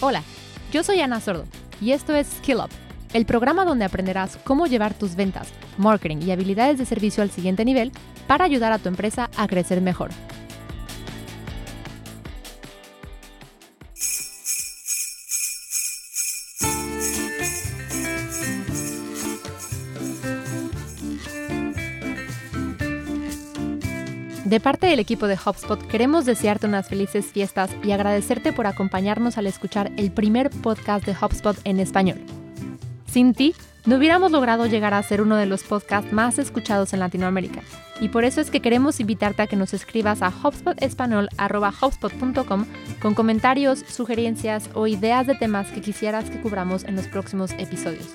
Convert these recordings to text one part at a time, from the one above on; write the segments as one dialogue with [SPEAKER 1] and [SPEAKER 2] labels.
[SPEAKER 1] Hola, yo soy Ana Sordo y esto es Skill Up, el programa donde aprenderás cómo llevar tus ventas, marketing y habilidades de servicio al siguiente nivel para ayudar a tu empresa a crecer mejor. De parte del equipo de HubSpot queremos desearte unas felices fiestas y agradecerte por acompañarnos al escuchar el primer podcast de HubSpot en español. Sin ti, no hubiéramos logrado llegar a ser uno de los podcasts más escuchados en Latinoamérica. Y por eso es que queremos invitarte a que nos escribas a hubspotespanol.com con comentarios, sugerencias o ideas de temas que quisieras que cubramos en los próximos episodios.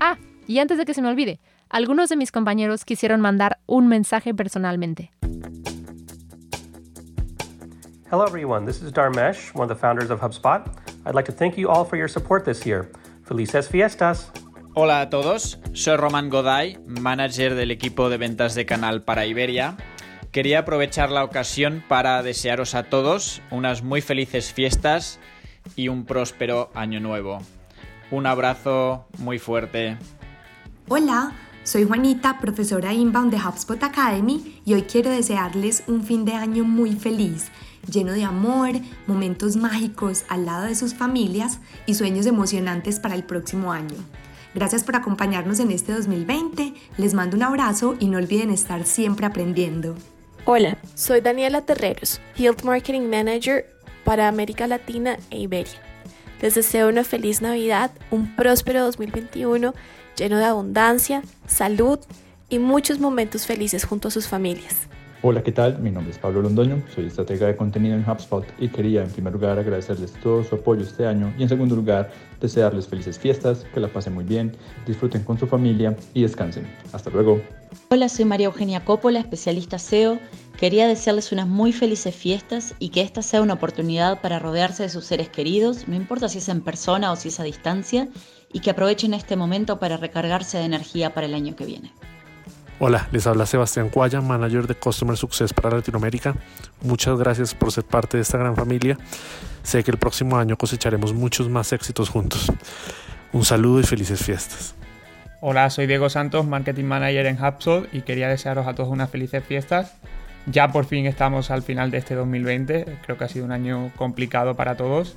[SPEAKER 1] Ah, y antes de que se me olvide, algunos de mis compañeros quisieron mandar un mensaje personalmente.
[SPEAKER 2] Hello, everyone. This is Darmesh, one of the founders of HubSpot. I'd like to thank you all for your support this year. Felices fiestas.
[SPEAKER 3] Hola a todos, soy Roman Goday, manager del equipo de ventas de canal para Iberia. Quería aprovechar la ocasión para desearos a todos unas muy felices fiestas y un próspero año nuevo. Un abrazo muy fuerte.
[SPEAKER 4] Hola, soy Juanita, profesora inbound de HubSpot Academy y hoy quiero desearles un fin de año muy feliz, lleno de amor, momentos mágicos al lado de sus familias y sueños emocionantes para el próximo año. Gracias por acompañarnos en este 2020, les mando un abrazo y no olviden estar siempre aprendiendo.
[SPEAKER 5] Hola, soy Daniela Terreros, Field Marketing Manager para América Latina e Iberia. Les deseo una feliz Navidad, un próspero 2021 lleno de abundancia, salud y muchos momentos felices junto a sus familias.
[SPEAKER 6] Hola, ¿qué tal? Mi nombre es Pablo Londoño, soy estratega de contenido en HubSpot y quería en primer lugar agradecerles todo su apoyo este año y en segundo lugar desearles felices fiestas, que la pasen muy bien, disfruten con su familia y descansen. Hasta luego.
[SPEAKER 7] Hola, soy María Eugenia Coppola, especialista SEO. Quería desearles unas muy felices fiestas y que esta sea una oportunidad para rodearse de sus seres queridos, no importa si es en persona o si es a distancia, y que aprovechen este momento para recargarse de energía para el año que viene.
[SPEAKER 8] Hola, les habla Sebastián Cuaya, manager de Customer Success para Latinoamérica. Muchas gracias por ser parte de esta gran familia. Sé que el próximo año cosecharemos muchos más éxitos juntos. Un saludo y felices fiestas.
[SPEAKER 9] Hola, soy Diego Santos, Marketing Manager en HubSpot y quería desearos a todos unas felices fiestas. Ya por fin estamos al final de este 2020, creo que ha sido un año complicado para todos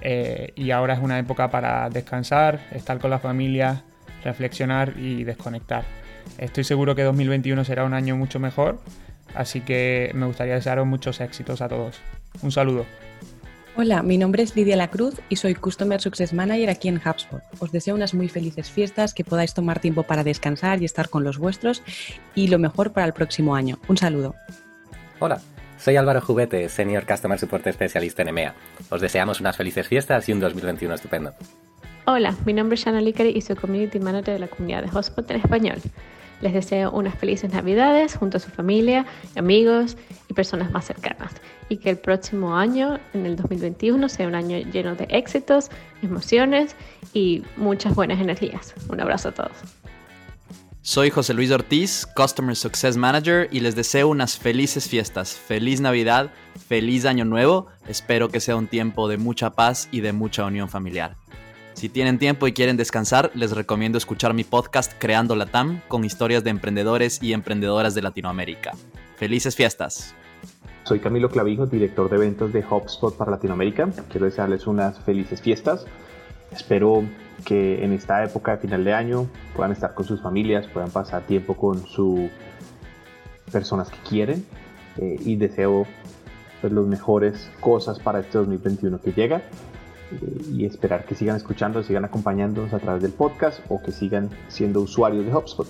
[SPEAKER 9] eh, y ahora es una época para descansar, estar con la familia, reflexionar y desconectar. Estoy seguro que 2021 será un año mucho mejor, así que me gustaría desearos muchos éxitos a todos. Un saludo.
[SPEAKER 10] Hola, mi nombre es Lidia La Cruz y soy Customer Success Manager aquí en HubSpot. Os deseo unas muy felices fiestas, que podáis tomar tiempo para descansar y estar con los vuestros y lo mejor para el próximo año. Un saludo.
[SPEAKER 11] Hola, soy Álvaro Jubete, Senior Customer Support Specialist en EMEA. Os deseamos unas felices fiestas y un 2021 estupendo.
[SPEAKER 12] Hola, mi nombre es Shana Licker y soy Community Manager de la comunidad de HubSpot en español. Les deseo unas felices Navidades junto a su familia, amigos y personas más cercanas. Y que el próximo año, en el 2021, sea un año lleno de éxitos, emociones y muchas buenas energías. Un abrazo a todos.
[SPEAKER 3] Soy José Luis Ortiz, Customer Success Manager, y les deseo unas felices fiestas, feliz Navidad, feliz Año Nuevo. Espero que sea un tiempo de mucha paz y de mucha unión familiar. Si tienen tiempo y quieren descansar, les recomiendo escuchar mi podcast Creando la TAM con historias de emprendedores y emprendedoras de Latinoamérica. Felices fiestas.
[SPEAKER 13] Soy Camilo Clavijo, director de ventas de HubSpot para Latinoamérica. Quiero desearles unas felices fiestas. Espero que en esta época de final de año puedan estar con sus familias, puedan pasar tiempo con sus personas que quieren eh, y deseo pues, las mejores cosas para este 2021 que llega y esperar que sigan escuchando, sigan acompañándonos a través del podcast o que sigan siendo usuarios de HubSpot.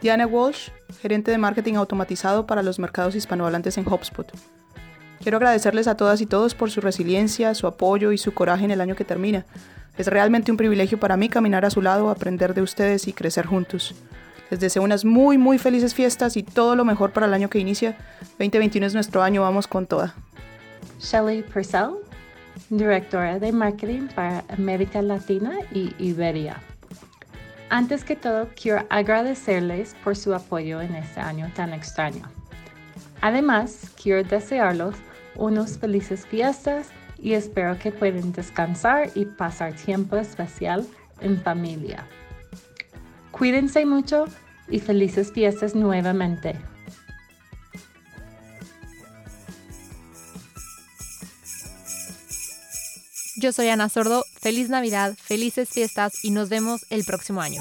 [SPEAKER 14] Diana Walsh, gerente de marketing automatizado para los mercados hispanohablantes en HubSpot. Quiero agradecerles a todas y todos por su resiliencia, su apoyo y su coraje en el año que termina. Es realmente un privilegio para mí caminar a su lado, aprender de ustedes y crecer juntos. Les deseo unas muy muy felices fiestas y todo lo mejor para el año que inicia. 2021 es nuestro año, vamos con toda.
[SPEAKER 15] Shelly Purcell, directora de marketing para América Latina y Iberia. Antes que todo, quiero agradecerles por su apoyo en este año tan extraño. Además, quiero desearlos unos felices fiestas y espero que puedan descansar y pasar tiempo especial en familia. Cuídense mucho y felices fiestas nuevamente.
[SPEAKER 1] Yo soy Ana Sordo, feliz Navidad, felices fiestas y nos vemos el próximo año.